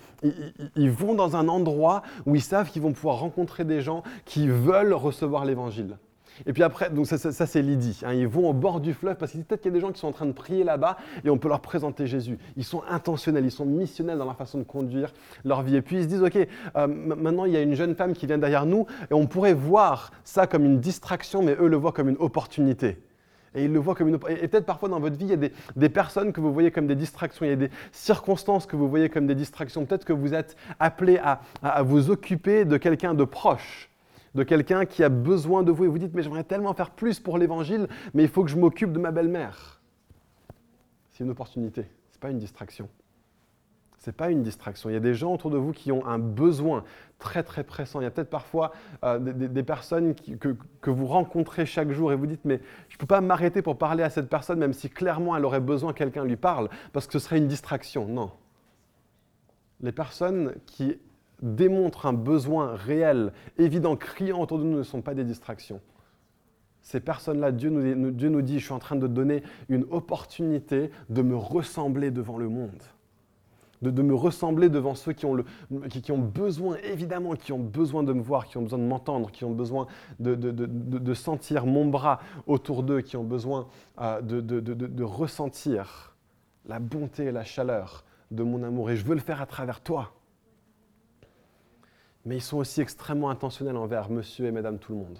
ils, vont dans un endroit où ils savent qu'ils vont pouvoir rencontrer des gens qui veulent recevoir l'évangile. Et puis après, donc ça, c'est Lydie. Hein. ils vont au bord du fleuve parce qu'il y a des gens qui sont en train de prier là-bas et on peut leur présenter Jésus. Ils sont intentionnels, ils sont missionnels dans la façon de conduire leur vie. Et puis ils se disent, OK, euh, maintenant il y a une jeune femme qui vient derrière nous et on pourrait voir ça comme une distraction, mais eux le voient comme une opportunité. Et ils le voient comme une Et peut-être parfois dans votre vie, il y a des, personnes que vous voyez comme des distractions, il y a des circonstances que vous voyez comme des distractions. Peut-être que vous êtes appelé à vous occuper de quelqu'un de proche de quelqu'un qui a besoin de vous et vous dites, mais j'aimerais tellement faire plus pour l'évangile, mais il faut que je m'occupe de ma belle-mère. C'est une opportunité. Ce n'est pas une distraction. Ce n'est pas une distraction. Il y a des gens autour de vous qui ont un besoin très très pressant. Il y a peut-être parfois euh, des, personnes que, que, vous rencontrez chaque jour et vous dites mais je ne peux pas m'arrêter pour parler à cette personne même si clairement elle aurait besoin que quelqu'un lui parle parce que ce serait une distraction. Non. Les personnes qui démontrent un besoin réel, évident, criant autour de nous ne sont pas des distractions. Ces personnes-là, Dieu nous, Dieu nous dit, je suis en train de donner une opportunité de me ressembler devant le monde de, me ressembler devant ceux qui ont, le, qui, ont, besoin, évidemment, qui ont besoin de me voir, qui ont besoin de m'entendre, qui ont besoin de, sentir mon bras autour d'eux, qui ont besoin euh, de, ressentir la bonté et la chaleur de mon amour. Et je veux le faire à travers toi. Mais ils sont aussi extrêmement intentionnels envers monsieur et madame tout le monde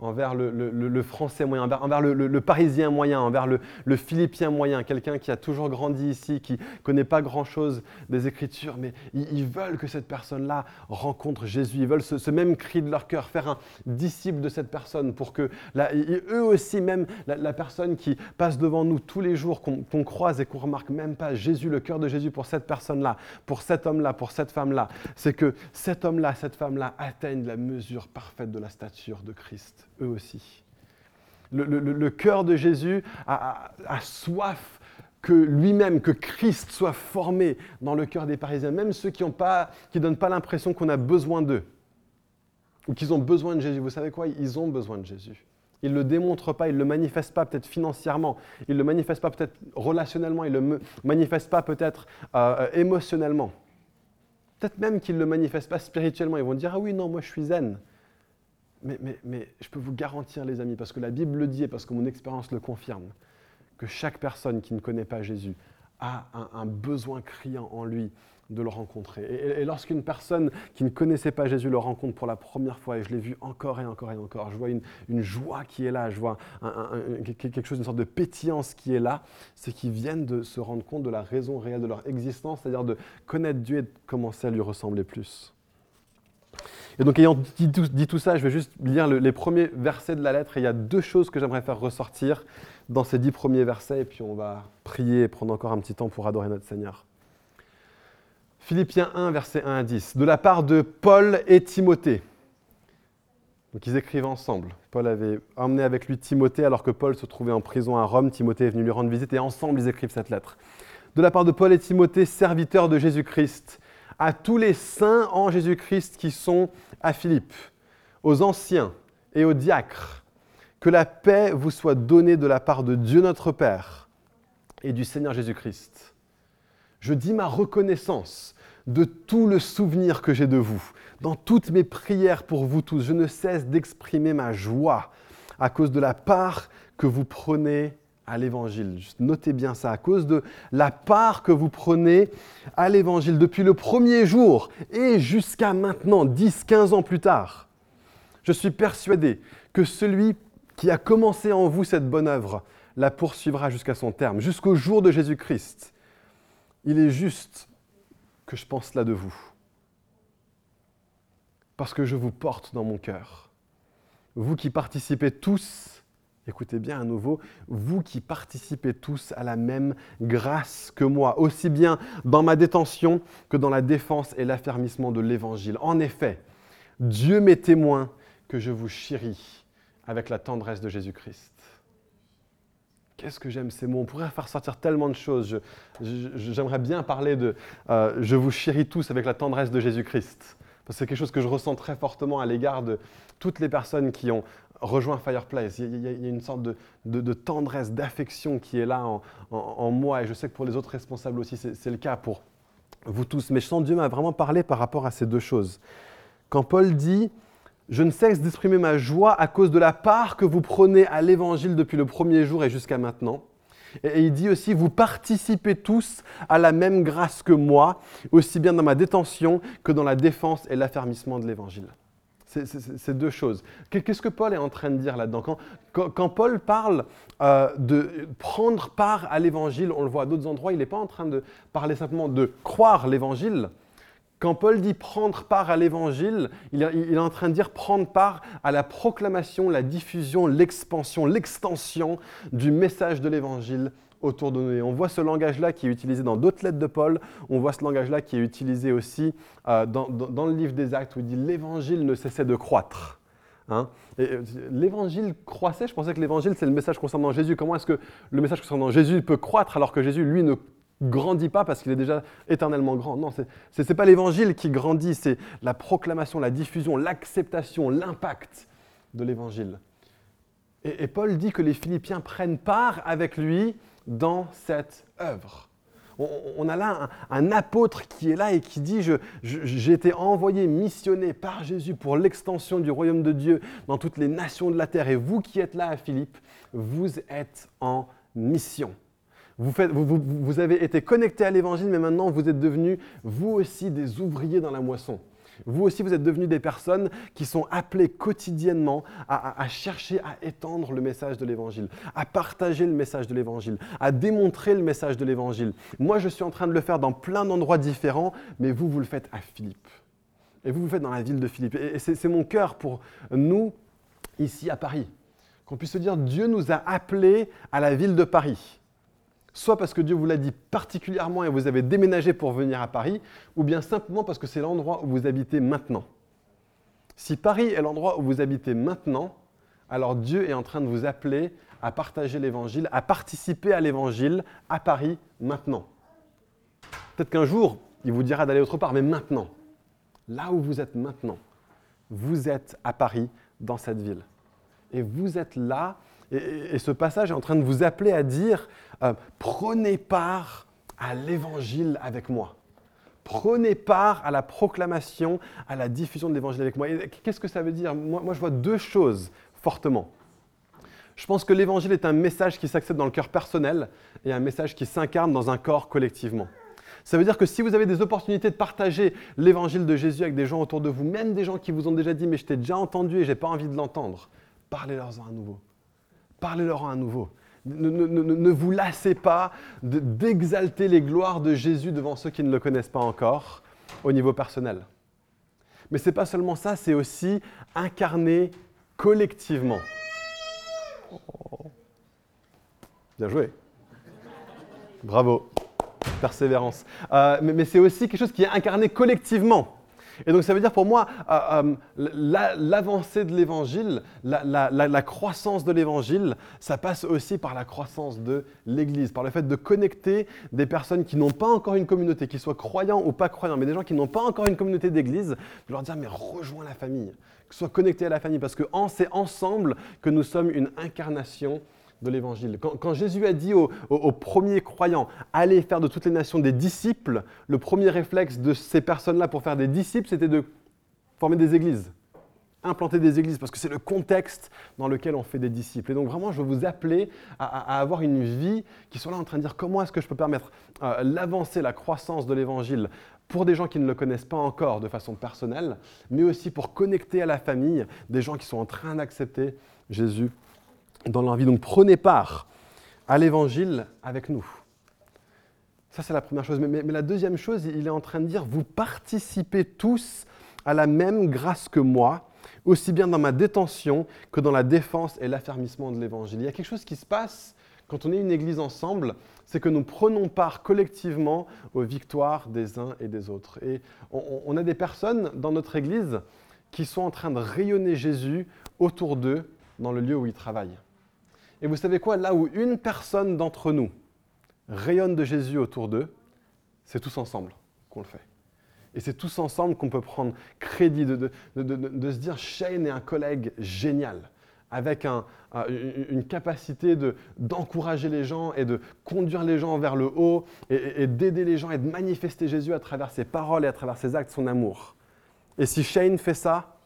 envers le, français moyen, envers, le, parisien moyen, envers le, philippien moyen, quelqu'un qui a toujours grandi ici, qui ne connaît pas grand-chose des Écritures, mais ils, veulent que cette personne-là rencontre Jésus. Ils veulent ce, même cri de leur cœur, faire un disciple de cette personne pour que eux aussi, même la, personne qui passe devant nous tous les jours, qu'on croise et qu'on remarque même pas Jésus, le cœur de Jésus pour cette personne-là, pour cet homme-là, pour cette femme-là, c'est que cet homme-là, cette femme-là atteignent la mesure parfaite de la stature de Christ eux aussi. Le, cœur de Jésus a, soif que lui-même, que Christ soit formé dans le cœur des Parisiens, même ceux qui ne donnent pas l'impression qu'on a besoin d'eux, ou qu'ils ont besoin de Jésus. Vous savez quoi? Ils ont besoin de Jésus. Ils ne le démontrent pas, ils ne le manifestent pas peut-être financièrement, ils ne le manifestent pas peut-être relationnellement, ils ne le manifestent pas peut-être euh, émotionnellement. Peut-être même qu'ils ne le manifestent pas spirituellement. Ils vont dire Ah oui, non, moi je suis zen. Mais, je peux vous garantir, les amis, parce que la Bible le dit et parce que mon expérience le confirme, que chaque personne qui ne connaît pas Jésus a un, besoin criant en lui de le rencontrer. Et, lorsqu'une personne qui ne connaissait pas Jésus le rencontre pour la première fois, et je l'ai vu encore et encore et encore, je vois une, joie qui est là, je vois quelque chose, une sorte de pétillance qui est là, c'est qu'ils viennent de se rendre compte de la raison réelle de leur existence, c'est-à-dire de connaître Dieu et de commencer à lui ressembler plus. Et donc, ayant dit tout, ça, je vais juste lire les premiers versets de la lettre. Et il y a deux choses que j'aimerais faire ressortir dans ces dix premiers versets. Et puis, on va prier et prendre encore un petit temps pour adorer notre Seigneur. Philippiens 1, versets 1 à 10. De la part de Paul et Timothée. Donc, ils écrivent ensemble. Paul avait emmené avec lui Timothée alors que Paul se trouvait en prison à Rome. Timothée est venu lui rendre visite et ensemble, ils écrivent cette lettre. De la part de Paul et Timothée, serviteurs de Jésus-Christ à tous les saints en Jésus-Christ qui sont à Philippe, aux anciens et aux diacres, que la paix vous soit donnée de la part de Dieu notre Père et du Seigneur Jésus-Christ. Je dis ma reconnaissance de tout le souvenir que j'ai de vous. Dans toutes mes prières pour vous tous, je ne cesse d'exprimer ma joie à cause de la part que vous prenez à l'évangile. Notez bien ça, à cause de la part que vous prenez à l'évangile depuis le premier jour et jusqu'à maintenant, 10, 15 ans plus tard. Je suis persuadé que celui qui a commencé en vous cette bonne œuvre la poursuivra jusqu'à son terme, jusqu'au jour de Jésus-Christ. Il est juste que je pense là de vous, parce que je vous porte dans mon cœur. Vous qui participez tous Écoutez bien à nouveau, vous qui participez tous à la même grâce que moi, aussi bien dans ma détention que dans la défense et l'affermissement de l'Évangile. En effet, Dieu m'est témoin que je vous chéris avec la tendresse de Jésus-Christ. Qu'est-ce que j'aime ces mots? On pourrait faire sortir tellement de choses. J'aimerais bien parler de euh, Je vous chéris tous avec la tendresse de Jésus-Christ. C'est quelque chose que je ressens très fortement à l'égard de toutes les personnes qui ont rejoint Fireplace. Il y, a, une sorte de, tendresse, d'affection qui est là en, moi, et je sais que pour les autres responsables aussi, c'est le cas pour vous tous. Mais je sens Dieu m'a vraiment parlé par rapport à ces deux choses. Quand Paul dit Je ne cesse d'exprimer ma joie à cause de la part que vous prenez à l'évangile depuis le premier jour et jusqu'à maintenant. Et il dit aussi, vous participez tous à la même grâce que moi, aussi bien dans ma détention que dans la défense et l'affermissement de l'évangile. C'est deux choses. Qu'est-ce que Paul est en train de dire là-dedans? Quand, Paul parle euh, de prendre part à l'évangile, on le voit à d'autres endroits, il n'est pas en train de parler simplement de croire l'évangile. Quand Paul dit prendre part à l'évangile, il, est en train de dire prendre part à la proclamation, la diffusion, l'expansion, l'extension du message de l'évangile autour de nous. Et on voit ce langage-là qui est utilisé dans d'autres lettres de Paul, on voit ce langage-là qui est utilisé aussi euh, dans, le livre des Actes où il dit l'évangile ne cessait de croître. Hein. Euh, l'évangile croissait, je pensais que l'évangile c'est le message concernant Jésus. Comment est-ce que le message concernant Jésus peut croître alors que Jésus, lui, ne grandit pas parce qu'il est déjà éternellement grand? Non, ce n'est pas l'évangile qui grandit, c'est la proclamation, la diffusion, l'acceptation, l'impact de l'évangile. Et, Paul dit que les Philippiens prennent part avec lui dans cette œuvre. On, a là un, apôtre qui est là et qui dit, j'ai été envoyé, missionné par Jésus pour l'extension du royaume de Dieu dans toutes les nations de la terre. Et vous qui êtes là Philippe, vous êtes en mission. Vous, vous, avez été connecté à l'évangile, mais maintenant vous êtes devenus, vous aussi, des ouvriers dans la moisson. Vous aussi, vous êtes devenus des personnes qui sont appelées quotidiennement à, chercher à étendre le message de l'Évangile, à partager le message de l'Évangile, à démontrer le message de l'Évangile. Moi, je suis en train de le faire dans plein d'endroits différents, mais vous, vous le faites à Philippe. Et vous, vous le faites dans la ville de Philippe. Et c'est mon cœur pour nous, ici à Paris, qu'on puisse se dire, Dieu nous a appelés à la ville de Paris soit parce que Dieu vous l'a dit particulièrement et vous avez déménagé pour venir à Paris, ou bien simplement parce que c'est l'endroit où vous habitez maintenant. Si Paris est l'endroit où vous habitez maintenant, alors Dieu est en train de vous appeler à partager l'Évangile, à participer à l'Évangile à Paris maintenant. Peut-être qu'un jour, il vous dira d'aller autre part, mais maintenant, là où vous êtes maintenant, vous êtes à Paris, dans cette ville. Et vous êtes là et, ce passage est en train de vous appeler à dire, euh, prenez part à l'évangile avec moi. Prenez part à la proclamation, à la diffusion de l'évangile avec moi. Qu'est-ce que ça veut dire? Moi, je vois deux choses fortement. Je pense que l'évangile est un message qui s'accepte dans le cœur personnel et un message qui s'incarne dans un corps collectivement. Ça veut dire que si vous avez des opportunités de partager l'évangile de Jésus avec des gens autour de vous, même des gens qui vous ont déjà dit mais je t'ai déjà entendu et je n'ai pas envie de l'entendre, parlez-leur-en à nouveau. Parlez-leur à nouveau. Ne, vous lassez pas d'exalter les gloires de Jésus devant ceux qui ne le connaissent pas encore au niveau personnel. Mais ce n'est pas seulement ça, c'est aussi incarner collectivement. Bien joué. Bravo. Persévérance. Euh, mais c'est aussi quelque chose qui est incarné collectivement. Et donc ça veut dire pour moi, euh, euh, l'avancée de l'évangile, la, croissance de l'évangile, ça passe aussi par la croissance de l'Église, par le fait de connecter des personnes qui n'ont pas encore une communauté, qu'ils soient croyants ou pas croyants, mais des gens qui n'ont pas encore une communauté d'Église, de leur dire mais rejoins la famille, que soient connectés à la famille, parce que c'est ensemble que nous sommes une incarnation de l'évangile. Quand, Jésus a dit aux, premiers croyants, allez faire de toutes les nations des disciples, le premier réflexe de ces personnes-là pour faire des disciples, c'était de former des églises, implanter des églises, parce que c'est le contexte dans lequel on fait des disciples. Et donc vraiment, je veux vous appeler à, avoir une vie qui soit là en train de dire comment est-ce que je peux permettre euh, l'avancée, la croissance de l'évangile pour des gens qui ne le connaissent pas encore de façon personnelle, mais aussi pour connecter à la famille des gens qui sont en train d'accepter Jésus dans leur vie. Donc prenez part à l'évangile avec nous. Ça, c'est la première chose. Mais, la deuxième chose, il est en train de dire, vous participez tous à la même grâce que moi, aussi bien dans ma détention que dans la défense et l'affermissement de l'évangile. Il y a quelque chose qui se passe quand on est une église ensemble, c'est que nous prenons part collectivement aux victoires des uns et des autres. Et on a des personnes dans notre église qui sont en train de rayonner Jésus autour d'eux dans le lieu où ils travaillent. Et vous savez quoi Là où une personne d'entre nous rayonne de Jésus autour d'eux, c'est tous ensemble qu'on le fait. Et c'est tous ensemble qu'on peut prendre crédit de, se dire Shane est un collègue génial, avec une capacité d'encourager les gens et de conduire les gens vers le haut et, d'aider les gens et de manifester Jésus à travers ses paroles et à travers ses actes, son amour. Et si Shane fait ça,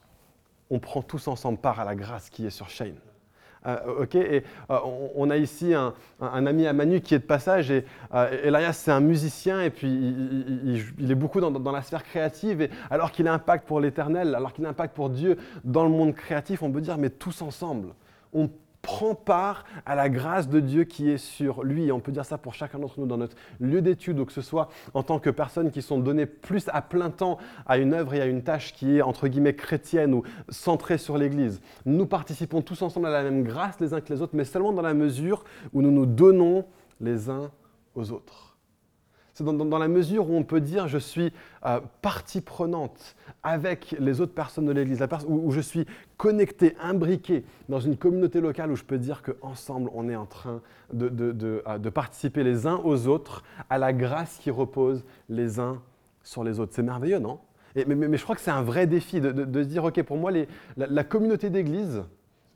on prend tous ensemble part à la grâce qui est sur Shane. Euh, ok, et euh, on, a ici un, ami à Manu qui est de passage et euh, Elias c'est un musicien et puis il, est beaucoup dans, la sphère créative et alors qu'il a un impact pour l'éternel, alors qu'il a un impact pour Dieu dans le monde créatif, on peut dire mais tous ensemble, on prend part à la grâce de Dieu qui est sur lui. Et on peut dire ça pour chacun d'entre nous dans notre lieu d'étude, ou que ce soit en tant que personnes qui sont données plus à plein temps à une œuvre et à une tâche qui est entre guillemets chrétienne ou centrée sur l'Église. Nous participons tous ensemble à la même grâce les uns que les autres, mais seulement dans la mesure où nous nous donnons les uns aux autres. C'est dans, la mesure où on peut dire je suis euh, partie prenante avec les autres personnes de l'Église, où, où, je suis connecté, imbriqué dans une communauté locale où je peux dire qu'ensemble on est en train de, euh, de, participer les uns aux autres à la grâce qui repose les uns sur les autres. C'est merveilleux, non? Mais, je crois que c'est un vrai défi de, se dire, OK, pour moi, la, communauté d'Église, et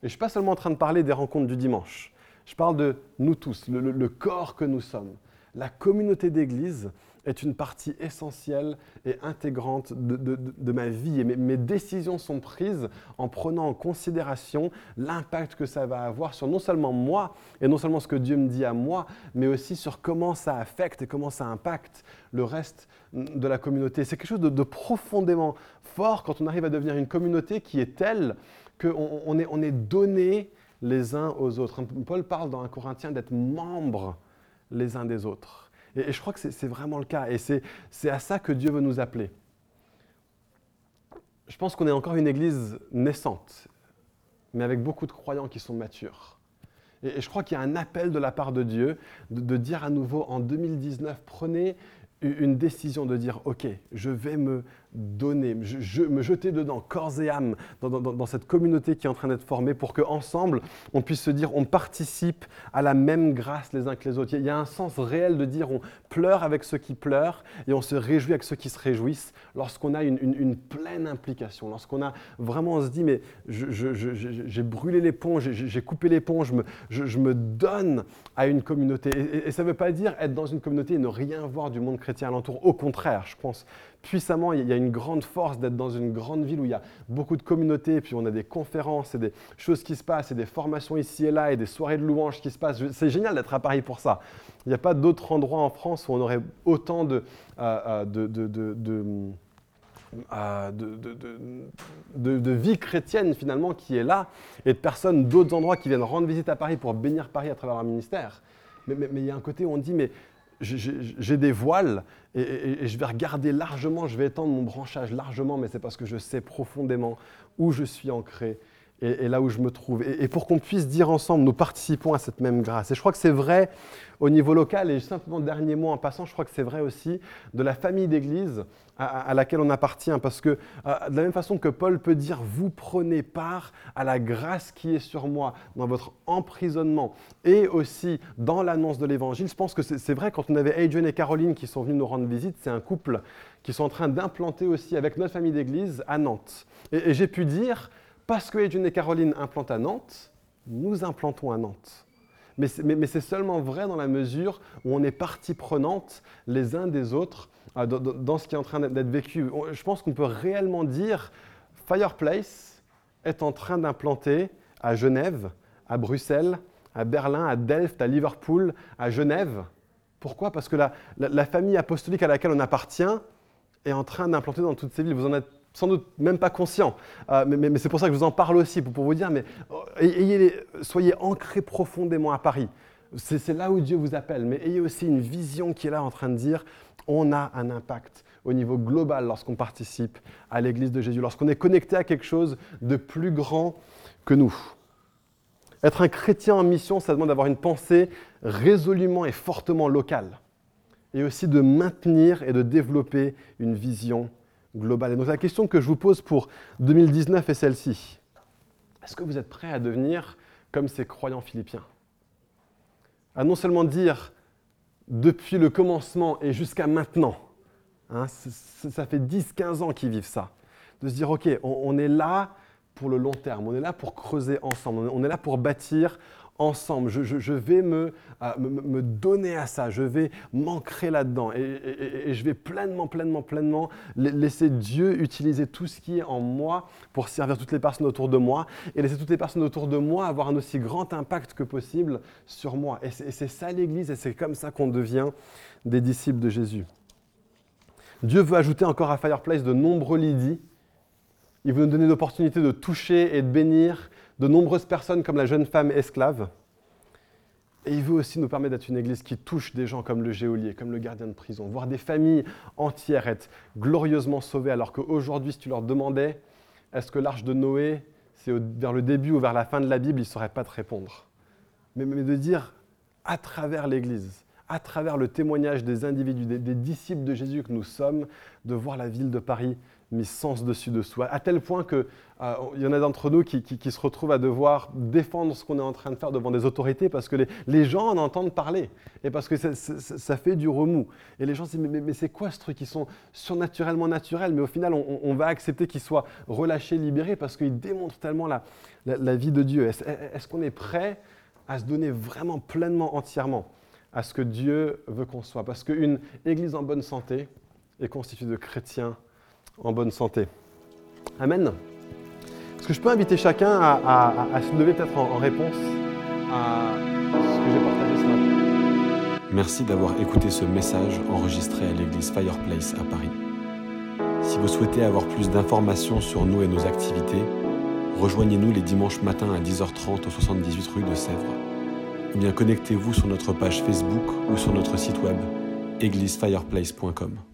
je ne suis pas seulement en train de parler des rencontres du dimanche, je parle de nous tous, le corps que nous sommes la communauté d'église est une partie essentielle et intégrante de, ma vie. Et mes, décisions sont prises en prenant en considération l'impact que ça va avoir sur non seulement moi et non seulement ce que Dieu me dit à moi, mais aussi sur comment ça affecte et comment ça impacte le reste de la communauté. C'est quelque chose de, profondément fort quand on arrive à devenir une communauté qui est telle qu'on est, on est donné les uns aux autres. Paul parle dans un Corinthien d'être membre les uns des autres. Et, je crois que c'est vraiment le cas. Et c'est à ça que Dieu veut nous appeler. Je pense qu'on est encore une église naissante, mais avec beaucoup de croyants qui sont matures. Et, je crois qu'il y a un appel de la part de Dieu de dire à nouveau en 2019, prenez une décision de dire, OK, je vais me donner, je, me jeter dedans, corps et âme, dans, cette communauté qui est en train d'être formée, pour qu'ensemble, on puisse se dire, on participe à la même grâce les uns que les autres. Il y a un sens réel de dire, on pleure avec ceux qui pleurent et on se réjouit avec ceux qui se réjouissent lorsqu'on a une, pleine implication, lorsqu'on a vraiment, on se dit, mais j'ai brûlé l'éponge, j'ai coupé l'éponge, je, me donne à une communauté. Et, et ça ne veut pas dire être dans une communauté et ne rien voir du monde chrétien alentour. Au contraire, je pense puissamment. Il y a une grande force d'être dans une grande ville où il y a beaucoup de communautés, et puis on a des conférences et des choses qui se passent, et des formations ici et là, et des soirées de louanges qui se passent. C'est génial d'être à Paris pour ça. Il n'y a pas d'autre endroit en France où on aurait autant de, de, vie chrétienne finalement qui est là et de personnes d'autres endroits qui viennent rendre visite à Paris pour bénir Paris à travers un ministère. Mais, il y a un côté où on dit, mais j'ai des voiles et, je vais regarder largement, je vais étendre mon branchage largement, mais c'est parce que je sais profondément où je suis ancré et, là où je me trouve. Et, pour qu'on puisse dire ensemble, nous participons à cette même grâce. Et je crois que c'est vrai au niveau local, et simplement dernier mot en passant, je crois que c'est vrai aussi de la famille d'Église à, laquelle on appartient. Parce que euh, de la même façon que Paul peut dire, vous prenez part à la grâce qui est sur moi dans votre emprisonnement et aussi dans l'annonce de l'Évangile, je pense que c'est vrai quand on avait Adrian et Caroline qui sont venus nous rendre visite, c'est un couple qui sont en train d'implanter aussi avec notre famille d'Église à Nantes. et j'ai pu dire, parce que Edwin et Caroline implantent à Nantes, nous implantons à Nantes. Mais c'est seulement vrai dans la mesure où on est partie prenante les uns des autres euh, dans, ce qui est en train d'être vécu. Je pense qu'on peut réellement dire Fireplace est en train d'implanter à Genève, à Bruxelles, à Berlin, à Delft, à Liverpool, à Genève. Pourquoi? Parce que la, la, famille apostolique à laquelle on appartient est en train d'implanter dans toutes ces villes. Vous en êtes sans doute même pas conscient. Euh, mais, c'est pour ça que je vous en parle aussi, pour, vous dire, mais euh, soyez ancrés profondément à Paris. C'est là où Dieu vous appelle, mais ayez aussi une vision qui est là en train de dire, on a un impact au niveau global lorsqu'on participe à l'Église de Jésus, lorsqu'on est connecté à quelque chose de plus grand que nous. Être un chrétien en mission, ça demande d'avoir une pensée résolument et fortement locale, et aussi de maintenir et de développer une vision globale. Et donc la question que je vous pose pour 2019 est celle-ci. Est-ce que vous êtes prêt à devenir comme ces croyants philippiens? À non seulement dire depuis le commencement et jusqu'à maintenant, hein, ça fait 10-15 ans qu'ils vivent ça, de se dire ok, on est là pour le long terme, on est là pour creuser ensemble, on est là pour bâtir ensemble. Je, vais euh, me, donner à ça, je vais m'ancrer là-dedans et, je vais pleinement, pleinement, pleinement laisser Dieu utiliser tout ce qui est en moi pour servir toutes les personnes autour de moi et laisser toutes les personnes autour de moi avoir un aussi grand impact que possible sur moi. Et c'est ça l'Église et c'est comme ça qu'on devient des disciples de Jésus. Dieu veut ajouter encore à Fireplace de nombreux lidis. Il veut nous donner l'opportunité de toucher et de bénir de nombreuses personnes comme la jeune femme esclave. Et il veut aussi nous permettre d'être une église qui touche des gens comme le géolier, comme le gardien de prison, voir des familles entières être glorieusement sauvées, alors qu'aujourd'hui, si tu leur demandais, est-ce que l'arche de Noé, c'est vers le début ou vers la fin de la Bible, ils ne sauraient pas te répondre. Mais, mais de dire, à travers l'Église, à travers le témoignage des individus, des, disciples de Jésus que nous sommes, de voir la ville de Paris mise sens dessus dessous, à tel point qu'il euh, y en a d'entre nous qui, se retrouvent à devoir défendre ce qu'on est en train de faire devant des autorités parce que les, gens en entendent parler et parce que ça, fait du remous. Et les gens se disent Mais, c'est quoi ce truc? Ils sont surnaturellement naturels, mais au final, on, va accepter qu'ils soient relâchés, libérés parce qu'ils démontrent tellement la, la, vie de Dieu. Est-ce qu'on est prêt à se donner vraiment pleinement, entièrement à ce que Dieu veut qu'on soit? Parce qu'une église en bonne santé est constituée de chrétiens en bonne santé. Amen. Est-ce que je peux inviter chacun à, se lever peut-être en, réponse à ce que j'ai partagé ce matin? Merci d'avoir écouté ce message enregistré à l'église Fireplace à Paris. Si vous souhaitez avoir plus d'informations sur nous et nos activités, rejoignez-nous les dimanches matins à 10h30 au 78 rue de Sèvres ou bien connectez-vous sur notre page Facebook ou sur notre site web églisefireplace.com.